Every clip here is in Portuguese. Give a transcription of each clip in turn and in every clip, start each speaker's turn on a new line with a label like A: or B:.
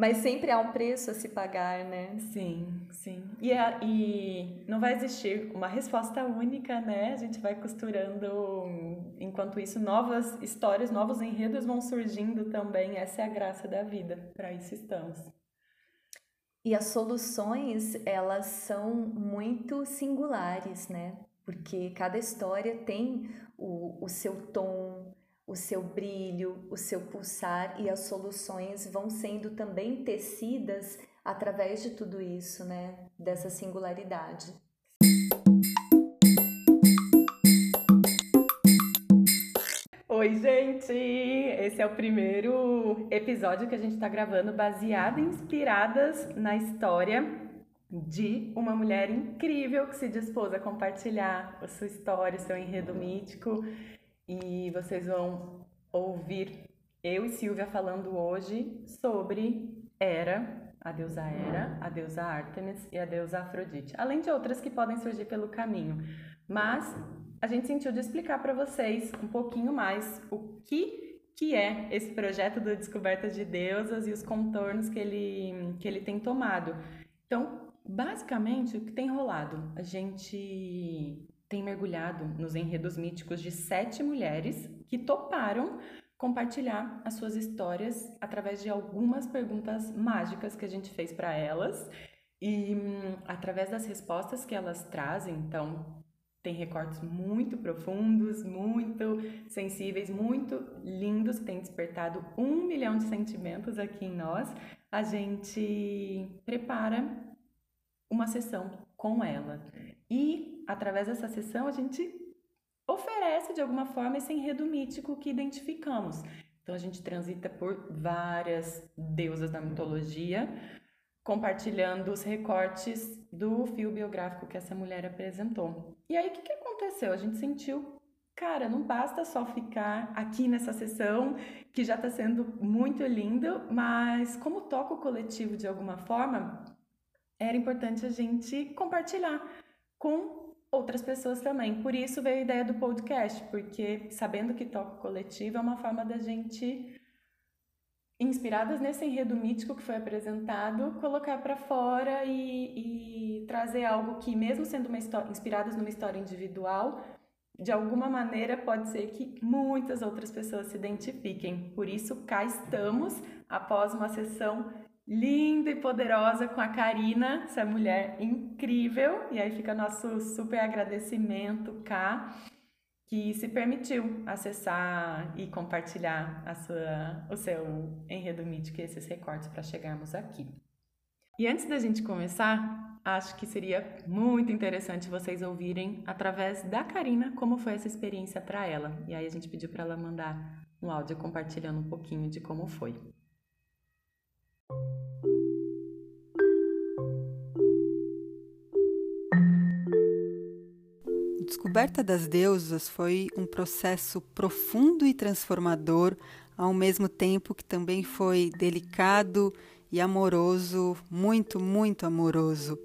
A: Mas sempre há um preço a se pagar, né?
B: Sim, sim. E, a, e não vai existir uma resposta única, né? A gente vai costurando, enquanto isso, novas histórias, novos enredos vão surgindo também. Essa é a graça da vida, para isso estamos.
A: E as soluções, elas são muito singulares, né? Porque cada história tem o, o seu tom, o seu brilho, o seu pulsar e as soluções vão sendo também tecidas através de tudo isso, né? Dessa singularidade.
B: Oi, gente! Esse é o primeiro episódio que a gente está gravando baseado em inspiradas na história de uma mulher incrível que se dispôs a compartilhar a sua história, seu enredo mítico e vocês vão ouvir eu e Silvia falando hoje sobre Hera, a deusa Hera, a deusa Artemis e a deusa Afrodite, além de outras que podem surgir pelo caminho. Mas a gente sentiu de explicar para vocês um pouquinho mais o que que é esse projeto da descoberta de deusas e os contornos que ele, que ele tem tomado. Então, basicamente, o que tem rolado? A gente tem mergulhado nos enredos míticos de sete mulheres que toparam compartilhar as suas histórias através de algumas perguntas mágicas que a gente fez para elas e hum, através das respostas que elas trazem, então tem recortes muito profundos, muito sensíveis, muito lindos, que têm despertado um milhão de sentimentos aqui em nós. A gente prepara uma sessão com ela. E através dessa sessão a gente oferece de alguma forma esse enredo mítico que identificamos. Então a gente transita por várias deusas da mitologia, compartilhando os recortes do fio biográfico que essa mulher apresentou. E aí o que, que aconteceu? A gente sentiu, cara, não basta só ficar aqui nessa sessão que já está sendo muito lindo, mas como toca o coletivo de alguma forma, era importante a gente compartilhar com outras pessoas também. Por isso veio a ideia do podcast, porque sabendo que toca coletivo é uma forma da gente inspiradas nesse enredo mítico que foi apresentado, colocar para fora e, e, trazer algo que, mesmo sendo uma história, inspiradas numa história individual, de alguma maneira pode ser que muitas outras pessoas se identifiquem. Por isso, cá estamos após uma sessão linda e poderosa com a Karina, essa mulher incrível. E aí fica nosso super agradecimento, Cá, que se permitiu acessar e compartilhar a sua, o seu enredo mítico e esses recortes para chegarmos aqui. E antes da gente começar, acho que seria muito interessante vocês ouvirem através da Karina como foi essa experiência para ela. E aí a gente pediu para ela mandar um áudio compartilhando um pouquinho de como foi.
C: Descoberta das Deusas foi um processo profundo e transformador, ao mesmo tempo que também foi delicado e amoroso, muito, muito amoroso.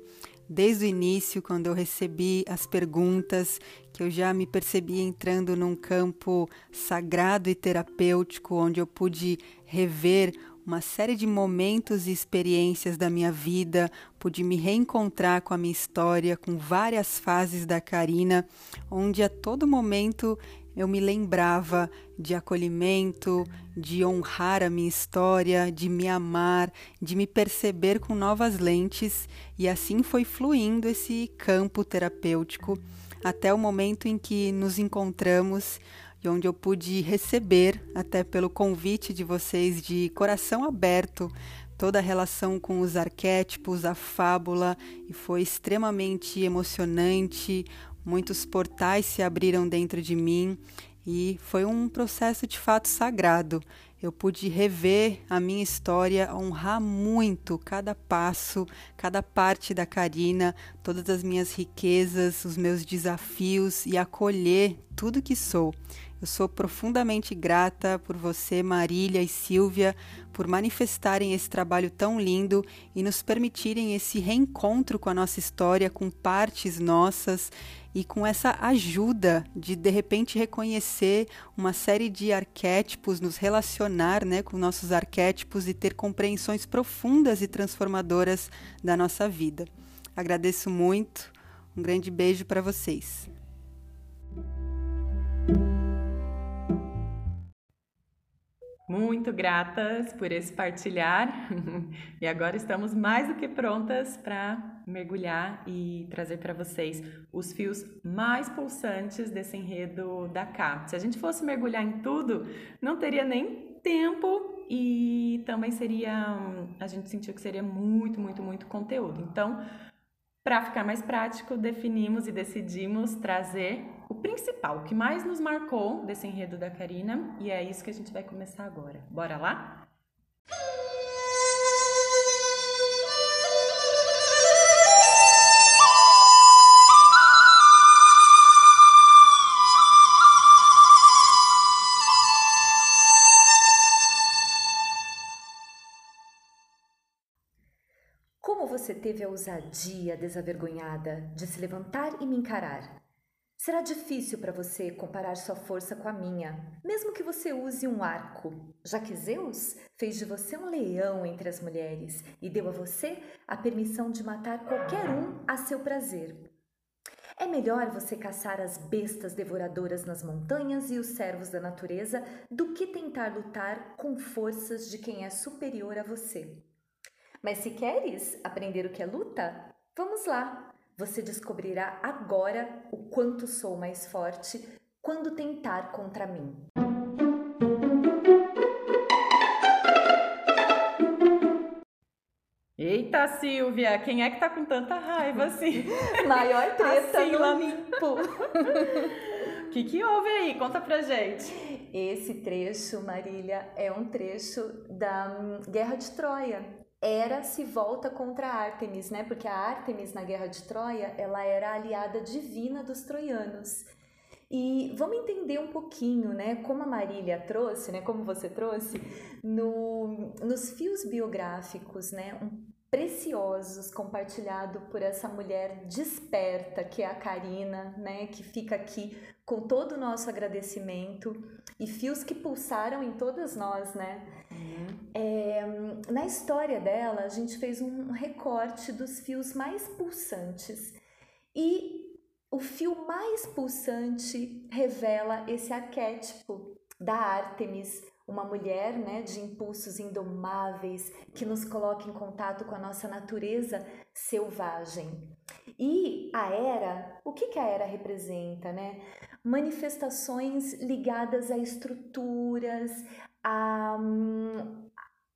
C: Desde o início, quando eu recebi as perguntas, que eu já me percebi entrando num campo sagrado e terapêutico, onde eu pude rever uma série de momentos e experiências da minha vida, pude me reencontrar com a minha história, com várias fases da Karina, onde a todo momento eu me lembrava de acolhimento, de honrar a minha história, de me amar, de me perceber com novas lentes, e assim foi fluindo esse campo terapêutico até o momento em que nos encontramos e onde eu pude receber, até pelo convite de vocês, de coração aberto, toda a relação com os arquétipos, a fábula, e foi extremamente emocionante. Muitos portais se abriram dentro de mim e foi um processo de fato sagrado. Eu pude rever a minha história, honrar muito cada passo, cada parte da Karina, todas as minhas riquezas, os meus desafios e acolher tudo que sou. Eu sou profundamente grata por você, Marília e Silvia, por manifestarem esse trabalho tão lindo e nos permitirem esse reencontro com a nossa história, com partes nossas e com essa ajuda de de repente reconhecer uma série de arquétipos, nos relacionar né, com nossos arquétipos e ter compreensões profundas e transformadoras da nossa vida. Agradeço muito, um grande beijo para vocês.
B: Muito gratas por esse partilhar e agora estamos mais do que prontas para mergulhar e trazer para vocês os fios mais pulsantes desse enredo da Cá. Se a gente fosse mergulhar em tudo, não teria nem tempo e também seria. A gente sentiu que seria muito, muito, muito conteúdo. Então, para ficar mais prático, definimos e decidimos trazer o principal, o que mais nos marcou desse enredo da Karina, e é isso que a gente vai começar agora. Bora lá?
A: você teve a ousadia desavergonhada de se levantar e me encarar. Será difícil para você comparar sua força com a minha, mesmo que você use um arco, já que Zeus fez de você um leão entre as mulheres e deu a você a permissão de matar qualquer um a seu prazer. É melhor você caçar as bestas devoradoras nas montanhas e os servos da natureza do que tentar lutar com forças de quem é superior a você. Mas se queres aprender o que é luta, vamos lá! Você descobrirá agora o quanto sou mais forte quando tentar contra mim.
B: Eita, Silvia, quem é que tá com tanta raiva assim?
A: Maior treta assim, no Olimpo.
B: O que, que houve aí? Conta pra gente.
A: Esse trecho, Marília, é um trecho da hum, Guerra de Troia. Hera se volta contra Ártemis, né? Porque a Ártemis na Guerra de Troia, ela era a aliada divina dos troianos. E vamos entender um pouquinho, né, como a Marília trouxe, né, como você trouxe, no, nos fios biográficos, né, um, preciosos compartilhado por essa mulher desperta que é a Karina, né, que fica aqui com todo o nosso agradecimento e fios que pulsaram em todas nós, né? Uhum. É, na história dela, a gente fez um recorte dos fios mais pulsantes e o fio mais pulsante revela esse arquétipo da Ártemis, uma mulher né, de impulsos indomáveis que nos coloca em contato com a nossa natureza selvagem. E a era, o que, que a era representa? Né? Manifestações ligadas a estruturas, a,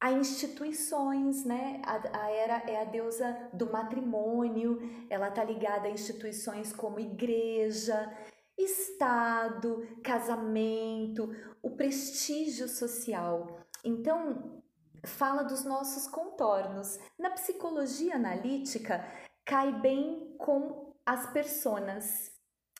A: a instituições, né? A, a Era é a deusa do matrimônio, ela está ligada a instituições como igreja, Estado, casamento, o prestígio social. Então, fala dos nossos contornos. Na psicologia analítica, cai bem com as personas,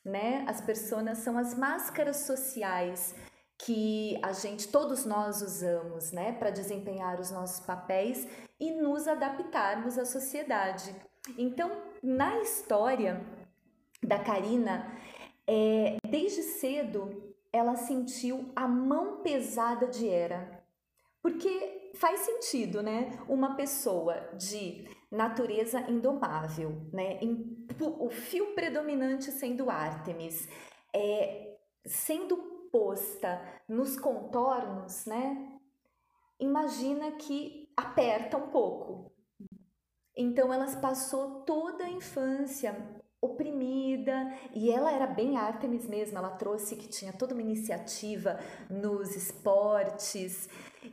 A: né? As personas são as máscaras sociais que a gente, todos nós usamos, né, para desempenhar os nossos papéis e nos adaptarmos à sociedade. Então, na história da Karina, é, desde cedo, ela sentiu a mão pesada de Hera. Porque faz sentido, né? Uma pessoa de natureza indomável, né? O fio predominante sendo Ártemis, é, sendo posta nos contornos, né? Imagina que aperta um pouco. Então elas passou toda a infância oprimida e ela era bem Artemis mesmo, ela trouxe que tinha toda uma iniciativa nos esportes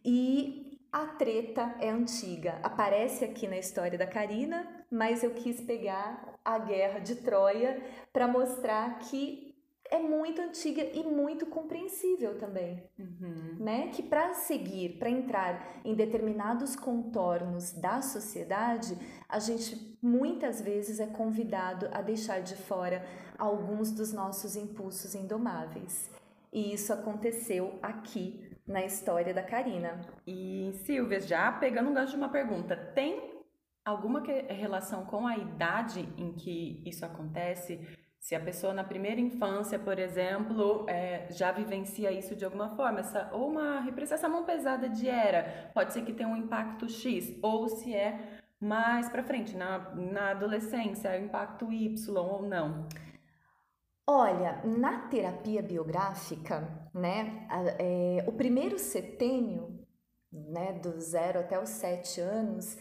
A: e a treta é antiga. Aparece aqui na história da Karina, mas eu quis pegar a guerra de Troia para mostrar que é muito antiga e muito compreensível também, uhum. né? Que para seguir, para entrar em determinados contornos da sociedade, a gente muitas vezes é convidado a deixar de fora alguns dos nossos impulsos indomáveis. E isso aconteceu aqui na história da Karina.
B: E Silvia, já pegando um gancho de uma pergunta, tem alguma relação com a idade em que isso acontece? Se a pessoa na primeira infância, por exemplo, é, já vivencia isso de alguma forma, essa, ou uma repressão, essa mão pesada de era, pode ser que tenha um impacto X, ou se é mais para frente, na, na adolescência, é impacto Y ou não.
A: Olha, na terapia biográfica, né, é, o primeiro setênio, né, do zero até os sete anos,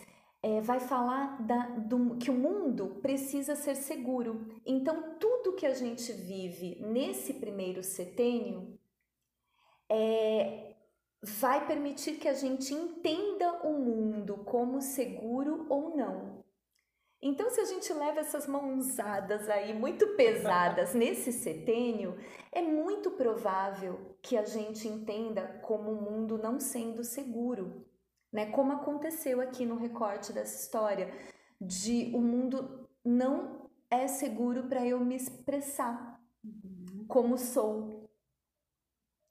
A: é, vai falar da, do, que o mundo precisa ser seguro. Então, tudo que a gente vive nesse primeiro setênio é, vai permitir que a gente entenda o mundo como seguro ou não. Então, se a gente leva essas mãozadas aí muito pesadas nesse setênio, é muito provável que a gente entenda como o mundo não sendo seguro né? Como aconteceu aqui no recorte dessa história, de o mundo não é seguro para eu me expressar uhum. como sou,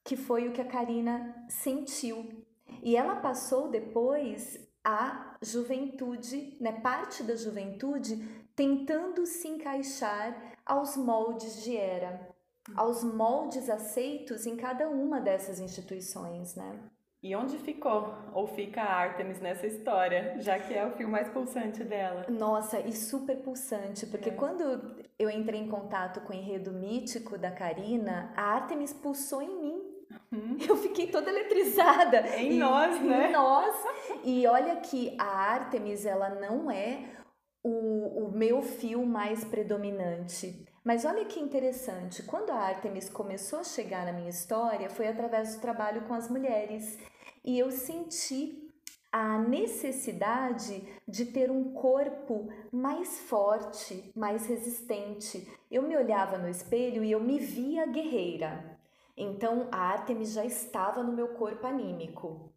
A: que foi o que a Karina sentiu. E ela passou depois a juventude, né, parte da juventude, tentando se encaixar aos moldes de era, aos moldes aceitos em cada uma dessas instituições, né?
B: E onde ficou ou fica a Artemis nessa história, já que é o fio mais pulsante dela?
A: Nossa, e super pulsante, porque é. quando eu entrei em contato com o enredo mítico da Karina, a Artemis pulsou em mim. Uhum. Eu fiquei toda eletrizada.
B: Em e, nós, né?
A: Em nós. E olha que a Artemis, ela não é o, o meu fio mais predominante. Mas olha que interessante, quando a Artemis começou a chegar na minha história, foi através do trabalho com as mulheres e eu senti a necessidade de ter um corpo mais forte, mais resistente. Eu me olhava no espelho e eu me via guerreira. Então a Artemis já estava no meu corpo anímico.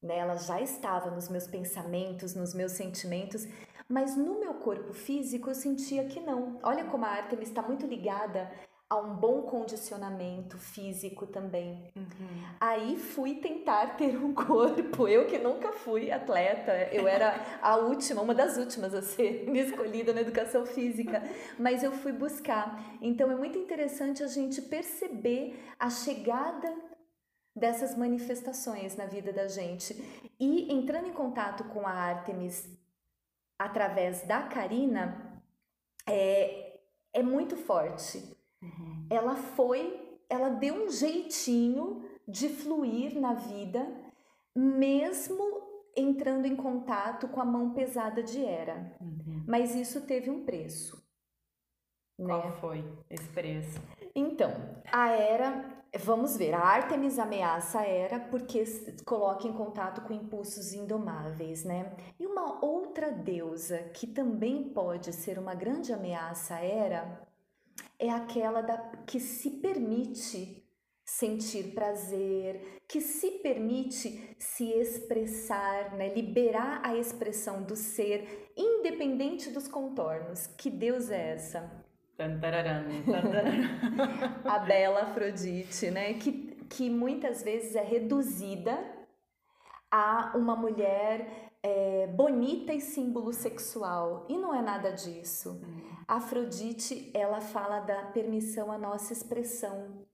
A: Né? Ela já estava nos meus pensamentos, nos meus sentimentos, mas no meu corpo físico eu sentia que não. Olha como a Artemis está muito ligada a um bom condicionamento físico também. Uhum. Aí fui tentar ter um corpo. Eu que nunca fui atleta, eu era a última, uma das últimas a ser escolhida na educação física, mas eu fui buscar. Então é muito interessante a gente perceber a chegada dessas manifestações na vida da gente. E entrando em contato com a Artemis através da Karina, é, é muito forte Uhum. Ela foi, ela deu um jeitinho de fluir na vida, mesmo entrando em contato com a mão pesada de Hera. Uhum. Mas isso teve um preço.
B: Qual né? foi esse preço?
A: Então, a Hera, vamos ver, a Artemis ameaça a Hera porque coloca em contato com impulsos indomáveis, né? E uma outra deusa que também pode ser uma grande ameaça a Hera é aquela da, que se permite sentir prazer, que se permite se expressar, né? liberar a expressão do ser, independente dos contornos. Que Deus é essa? a bela Afrodite, né? Que, que muitas vezes é reduzida a uma mulher é, bonita e símbolo sexual. E não é nada disso. Hum. Afrodite, ela fala da permissão à nossa expressão,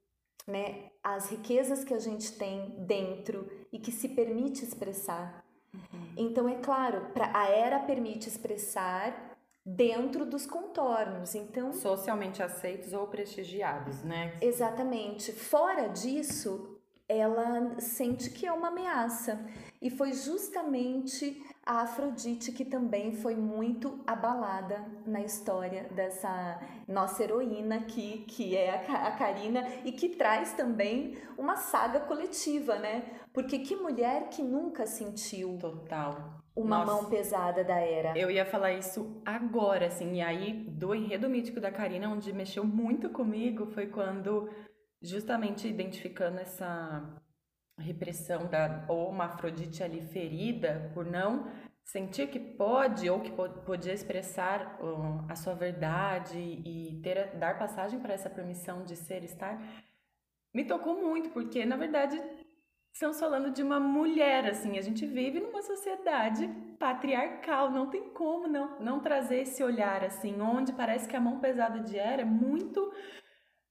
A: né? As riquezas que a gente tem dentro e que se permite expressar. Uhum. Então, é claro, pra, a era permite expressar dentro dos contornos. Então,
B: socialmente aceitos ou prestigiados, né?
A: Exatamente. Fora disso, ela sente que é uma ameaça. E foi justamente a Afrodite, que também foi muito abalada na história dessa nossa heroína aqui, que é a Karina, e que traz também uma saga coletiva, né? Porque que mulher que nunca sentiu.
B: Total.
A: Uma Nossa, mão pesada da era.
B: Eu ia falar isso agora, assim, e aí do enredo mítico da Karina, onde mexeu muito comigo, foi quando, justamente identificando essa repressão da ou uma Afrodite ali ferida por não sentir que pode ou que podia expressar uh, a sua verdade e ter dar passagem para essa permissão de ser estar me tocou muito, porque na verdade estamos falando de uma mulher, assim, a gente vive numa sociedade patriarcal, não tem como não, não trazer esse olhar, assim, onde parece que a mão pesada de Era é muito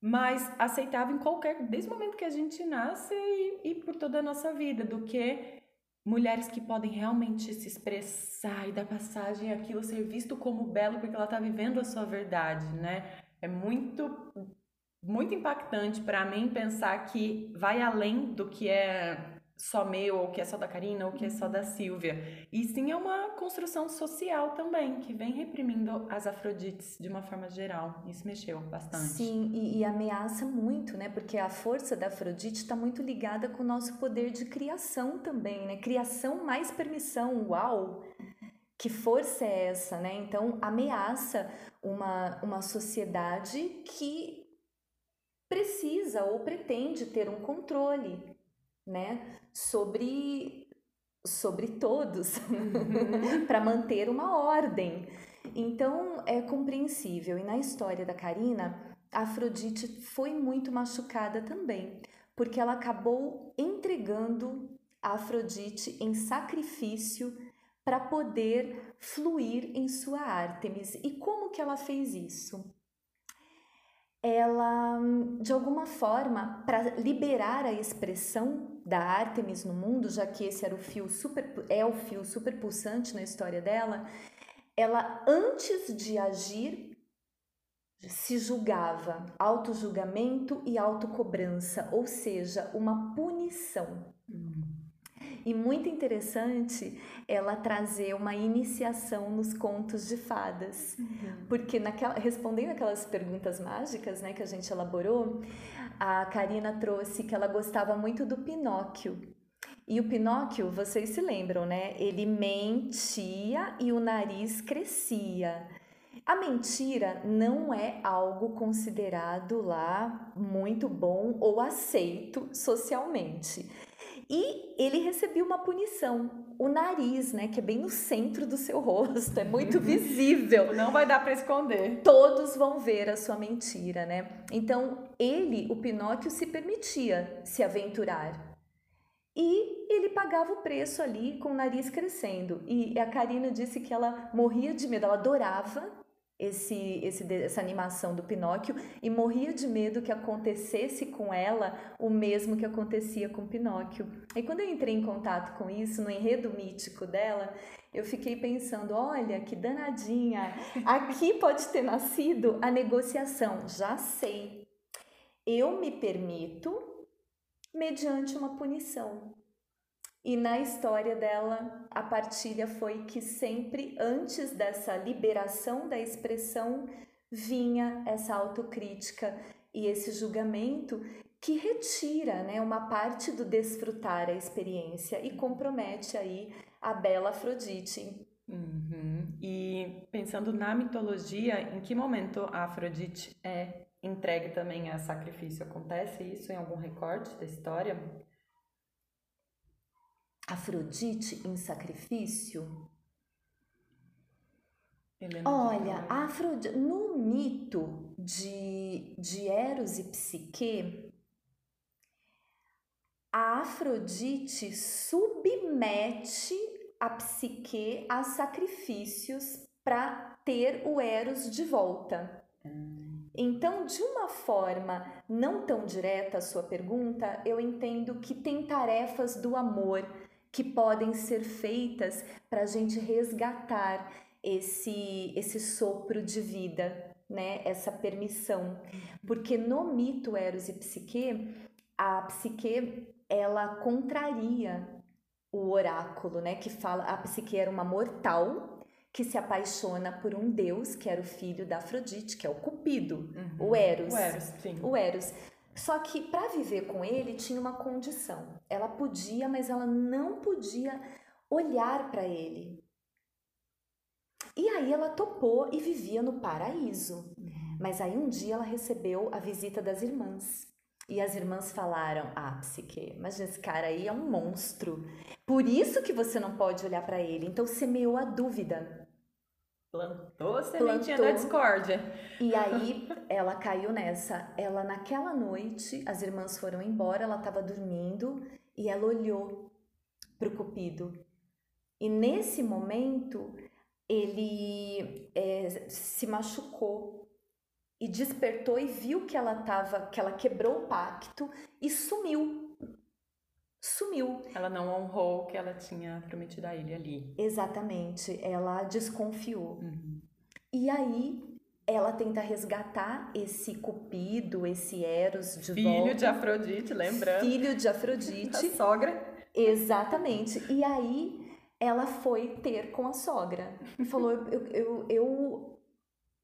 B: mais aceitável em qualquer, desde o momento que a gente nasce e, e por toda a nossa vida, do que mulheres que podem realmente se expressar e dar passagem àquilo ser visto como belo porque ela está vivendo a sua verdade, né? É muito muito impactante para mim pensar que vai além do que é só meu, ou que é só da Karina, ou que é só da Silvia. E sim é uma construção social também, que vem reprimindo as Afrodites de uma forma geral. Isso mexeu bastante.
A: Sim, e, e ameaça muito, né? Porque a força da Afrodite está muito ligada com o nosso poder de criação também, né? Criação mais permissão, uau! Que força é essa, né? Então, ameaça uma, uma sociedade que precisa ou pretende ter um controle, né, sobre sobre todos uhum. para manter uma ordem. Então é compreensível. E na história da Karina, Afrodite foi muito machucada também, porque ela acabou entregando a Afrodite em sacrifício para poder fluir em sua Ártemis. E como que ela fez isso? Ela, de alguma forma, para liberar a expressão da Artemis no mundo, já que esse era o fio super, é o fio super pulsante na história dela, ela, antes de agir, se julgava auto-julgamento e autocobrança, ou seja, uma punição. Hum. E muito interessante ela trazer uma iniciação nos contos de fadas. Uhum. Porque naquela, respondendo aquelas perguntas mágicas né, que a gente elaborou, a Karina trouxe que ela gostava muito do Pinóquio. E o Pinóquio, vocês se lembram, né? Ele mentia e o nariz crescia. A mentira não é algo considerado lá muito bom ou aceito socialmente. E ele recebia uma punição. O nariz, né, que é bem no centro do seu rosto, é muito visível.
B: Não vai dar para esconder.
A: Todos vão ver a sua mentira, né? Então, ele, o Pinóquio, se permitia se aventurar. E ele pagava o preço ali com o nariz crescendo. E a Karina disse que ela morria de medo, ela adorava esse, esse, essa animação do Pinóquio e morria de medo que acontecesse com ela o mesmo que acontecia com Pinóquio. E quando eu entrei em contato com isso, no enredo mítico dela, eu fiquei pensando: olha que danadinha, aqui pode ter nascido a negociação. Já sei, eu me permito mediante uma punição. E na história dela, a partilha foi que sempre antes dessa liberação da expressão vinha essa autocrítica e esse julgamento que retira né, uma parte do desfrutar a experiência e compromete aí a bela Afrodite.
B: Uhum. E pensando na mitologia, em que momento a Afrodite é entregue também a sacrifício? Acontece isso em algum recorte da história?
A: Afrodite em sacrifício? Olha, Afrodite, no mito de, de Eros e Psique, a Afrodite submete a Psique a sacrifícios para ter o Eros de volta. Hum. Então, de uma forma não tão direta a sua pergunta, eu entendo que tem tarefas do amor que podem ser feitas para a gente resgatar esse, esse sopro de vida, né? essa permissão. Porque no mito Eros e Psique, a Psique ela contraria o oráculo, né? que fala a Psique era uma mortal que se apaixona por um deus que era o filho da Afrodite, que é o Cupido, uhum. o Eros.
B: O Eros, sim.
A: O Eros. Só que para viver com ele tinha uma condição. Ela podia, mas ela não podia olhar para ele. E aí ela topou e vivia no paraíso. Mas aí um dia ela recebeu a visita das irmãs. E as irmãs falaram: Ah, Psique, mas esse cara aí é um monstro. Por isso que você não pode olhar para ele. Então semeou a dúvida.
B: Plantou a sementinha da discórdia.
A: E aí ela caiu nessa. Ela naquela noite, as irmãs foram embora, ela estava dormindo e ela olhou para o cupido. E nesse momento ele é, se machucou e despertou e viu que ela tava, que ela quebrou o pacto e sumiu sumiu.
B: Ela não honrou o que ela tinha prometido a ele ali.
A: Exatamente, ela desconfiou.
B: Uhum.
A: E aí ela tenta resgatar esse Cupido, esse Eros de
B: Filho
A: volta.
B: de Afrodite, lembrando.
A: Filho de Afrodite.
B: a sogra.
A: Exatamente. E aí ela foi ter com a sogra. E falou: eu, eu, eu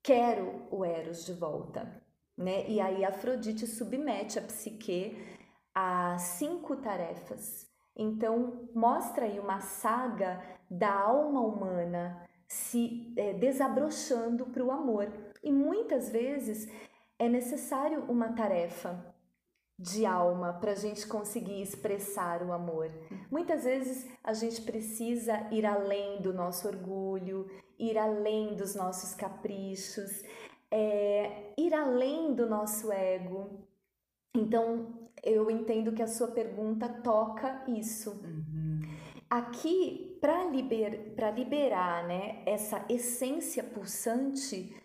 A: quero o Eros de volta. Né? E aí Afrodite submete a Psique a cinco tarefas. Então, mostra aí uma saga da alma humana se é, desabrochando para o amor. E muitas vezes é necessário uma tarefa de alma para a gente conseguir expressar o amor. Muitas vezes a gente precisa ir além do nosso orgulho, ir além dos nossos caprichos, é, ir além do nosso ego. Então, eu entendo que a sua pergunta toca isso.
B: Uhum.
A: Aqui, para liber, liberar né, essa essência pulsante,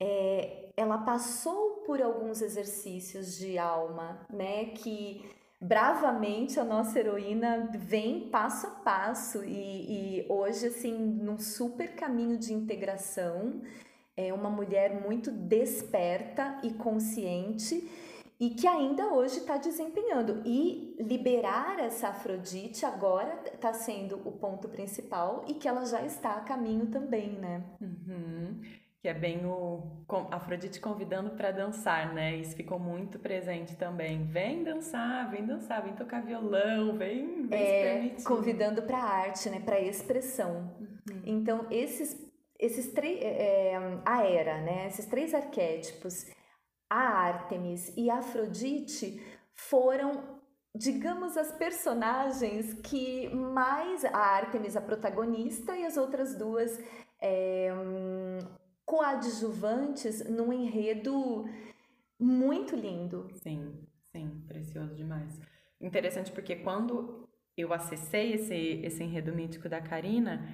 A: é, ela passou por alguns exercícios de alma, né, que bravamente a nossa heroína vem passo a passo e, e hoje, assim, num super caminho de integração, é uma mulher muito desperta e consciente e que ainda hoje está desempenhando. E liberar essa Afrodite agora está sendo o ponto principal e que ela já está a caminho também, né?
B: Uhum. Que é bem o Afrodite convidando para dançar, né? Isso ficou muito presente também. Vem dançar, vem dançar, vem tocar violão, vem, vem
A: é, Convidando para arte, né? Para expressão. Uhum. Então esses esses três é, é, a era, né? Esses três arquétipos a Ártemis e a Afrodite foram, digamos, as personagens que mais. A Ártemis, a protagonista, e as outras duas é, coadjuvantes num enredo muito lindo.
B: Sim, sim, precioso demais. Interessante porque quando eu acessei esse, esse enredo mítico da Karina,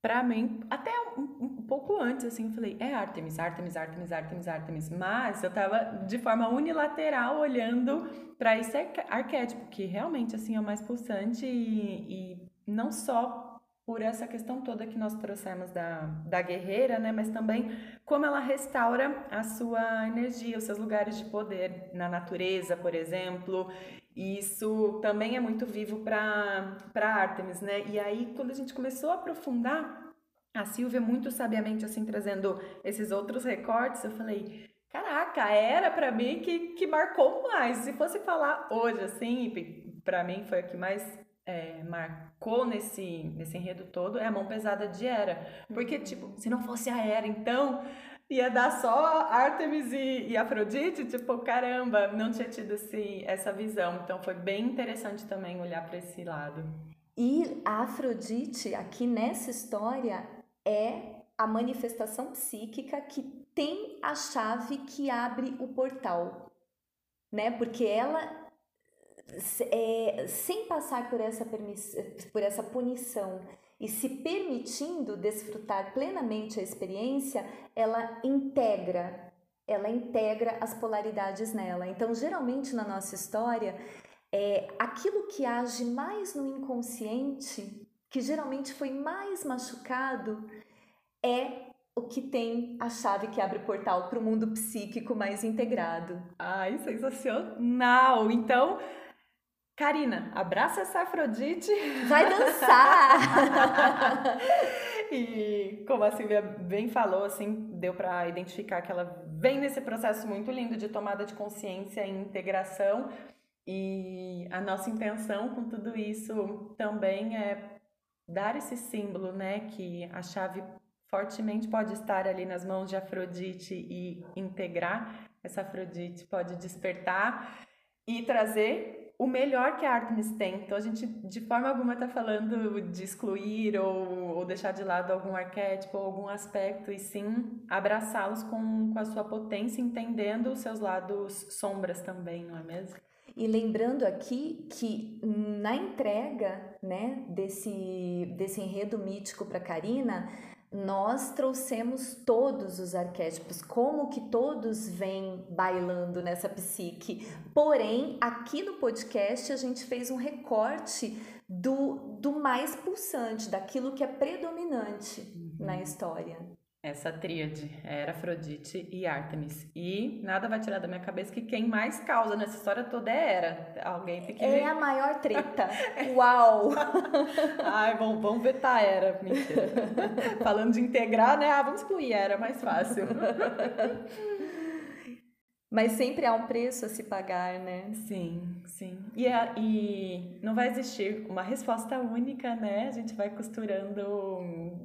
B: para mim, até um, um, pouco antes, assim, eu falei, é Artemis, Artemis, Artemis, Artemis, Artemis. Mas eu tava de forma unilateral olhando para esse arquétipo, que realmente, assim, é o mais pulsante e, e, não só por essa questão toda que nós trouxemos da, da guerreira, né, mas também como ela restaura a sua energia, os seus lugares de poder na natureza, por exemplo. Isso também é muito vivo para Artemis, né? E aí, quando a gente começou a aprofundar, a Silvia muito sabiamente, assim, trazendo esses outros recortes, eu falei, caraca, era para mim que, que marcou mais. Se fosse falar hoje, assim, para mim foi a que mais é, marcou nesse, nesse enredo todo, é a mão pesada de Hera. Porque, uhum. tipo, se não fosse a Hera, então ia dar só Artemis e, e, Afrodite, tipo, caramba, não tinha tido esse, essa visão. Então foi bem interessante também olhar para esse lado.
A: E a Afrodite, aqui nessa história, é a manifestação psíquica que tem a chave que abre o portal, né? Porque ela, é, sem passar por essa, por essa punição e se permitindo desfrutar plenamente a experiência, ela integra, ela integra as polaridades nela. Então, geralmente na nossa história, é aquilo que age mais no inconsciente, que geralmente foi mais machucado, é o que tem a chave que abre o portal para o mundo psíquico mais integrado.
B: Ai, sensacional! Então, Karina, abraça essa Afrodite.
A: Vai dançar!
B: e como a Silvia bem falou, assim, deu para identificar que ela vem nesse processo muito lindo de tomada de consciência e integração. E a nossa intenção com tudo isso também é dar esse símbolo, né, que a chave fortemente pode estar ali nas mãos de Afrodite e integrar essa Afrodite pode despertar e trazer o melhor que a Artemis tem. Então a gente de forma alguma está falando de excluir ou, ou deixar de lado algum arquétipo ou algum aspecto, e sim abraçá-los com, com a sua potência, entendendo os seus lados sombras também, não é mesmo?
A: E lembrando aqui que na entrega né, desse, desse enredo mítico para Karina, nós trouxemos todos os arquétipos, como que todos vêm bailando nessa psique. Porém, aqui no podcast a gente fez um recorte do, do mais pulsante, daquilo que é predominante uhum. na história
B: essa tríade, era Afrodite e Artemis. E nada vai tirar da minha cabeça que quem mais causa nessa história toda é Hera. Alguém tem que
A: É a maior treta. Uau!
B: Ai, vamos, vamos vetar Hera. Mentira. Falando de integrar, né? Ah, vamos excluir Hera, mais fácil.
A: Mas sempre há um preço a se pagar, né?
B: Sim, sim. E, é, e não vai existir uma resposta única, né? A gente vai costurando,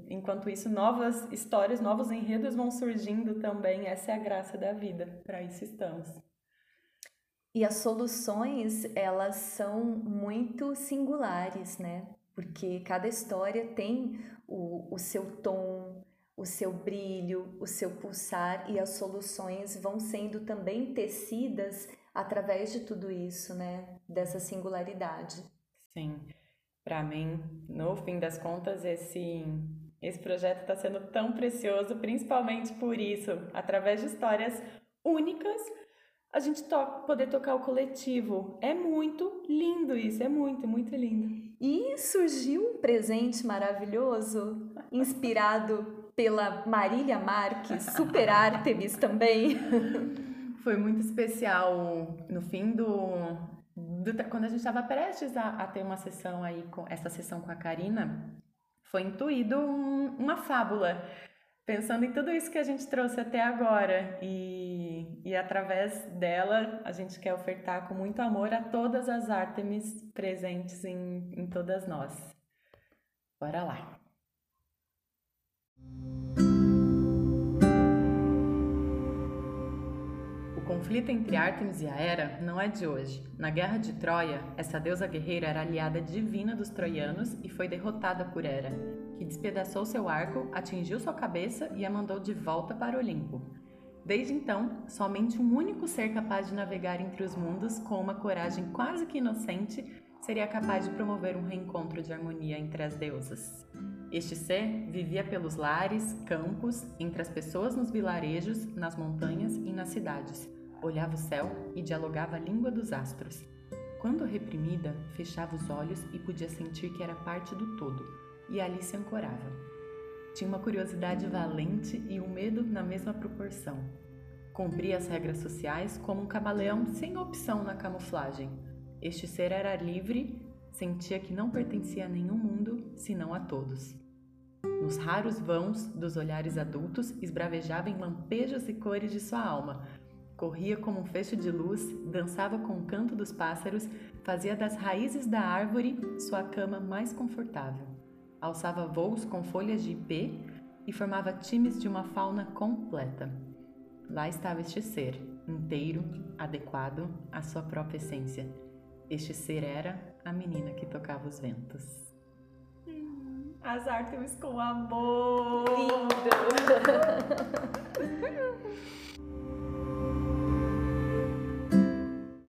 B: enquanto isso, novas histórias, novos enredos vão surgindo também. Essa é a graça da vida, para isso estamos.
A: E as soluções, elas são muito singulares, né? Porque cada história tem o, o seu tom, o seu brilho, o seu pulsar e as soluções vão sendo também tecidas através de tudo isso, né? Dessa singularidade.
B: Sim. Para mim, no fim das contas, esse esse projeto está sendo tão precioso, principalmente por isso, através de histórias únicas, a gente to poder tocar o coletivo. É muito lindo isso, é muito, muito lindo.
A: E surgiu um presente maravilhoso, inspirado pela Marília Marques, Super Artemis também.
B: Foi muito especial no fim do, do quando a gente estava prestes a, a, ter uma sessão aí com essa sessão com a Karina, foi intuído um, uma fábula pensando em tudo isso que a gente trouxe até agora e, e através dela a gente quer ofertar com muito amor a todas as Artemis presentes em, em todas nós. Bora lá! O conflito entre Ártemis e a Hera não é de hoje. Na Guerra de Troia, essa deusa guerreira era aliada divina dos troianos e foi derrotada por Hera, que despedaçou seu arco, atingiu sua cabeça e a mandou de volta para Olimpo. Desde então, somente um único ser capaz de navegar entre os mundos com uma coragem quase que inocente seria capaz de promover um reencontro de harmonia entre as deusas. Este ser vivia pelos lares, campos, entre as pessoas nos vilarejos, nas montanhas e nas cidades. Olhava o céu e dialogava a língua dos astros. Quando reprimida, fechava os olhos e podia sentir que era parte do todo, e ali se ancorava. Tinha uma curiosidade valente e um medo na mesma proporção. Cumpria as regras sociais como um camaleão sem opção na camuflagem. Este ser era livre, sentia que não pertencia a nenhum mundo senão a todos. Nos raros vãos dos olhares adultos esbravejava em lampejos e cores de sua alma. Corria como um fecho de luz, dançava com o canto dos pássaros, fazia das raízes da árvore sua cama mais confortável. Alçava voos com folhas de ipê e formava times de uma fauna completa. Lá estava este ser, inteiro, adequado à sua própria essência. Este ser era a menina que tocava os ventos. As Artemis com amor!
A: Lindo!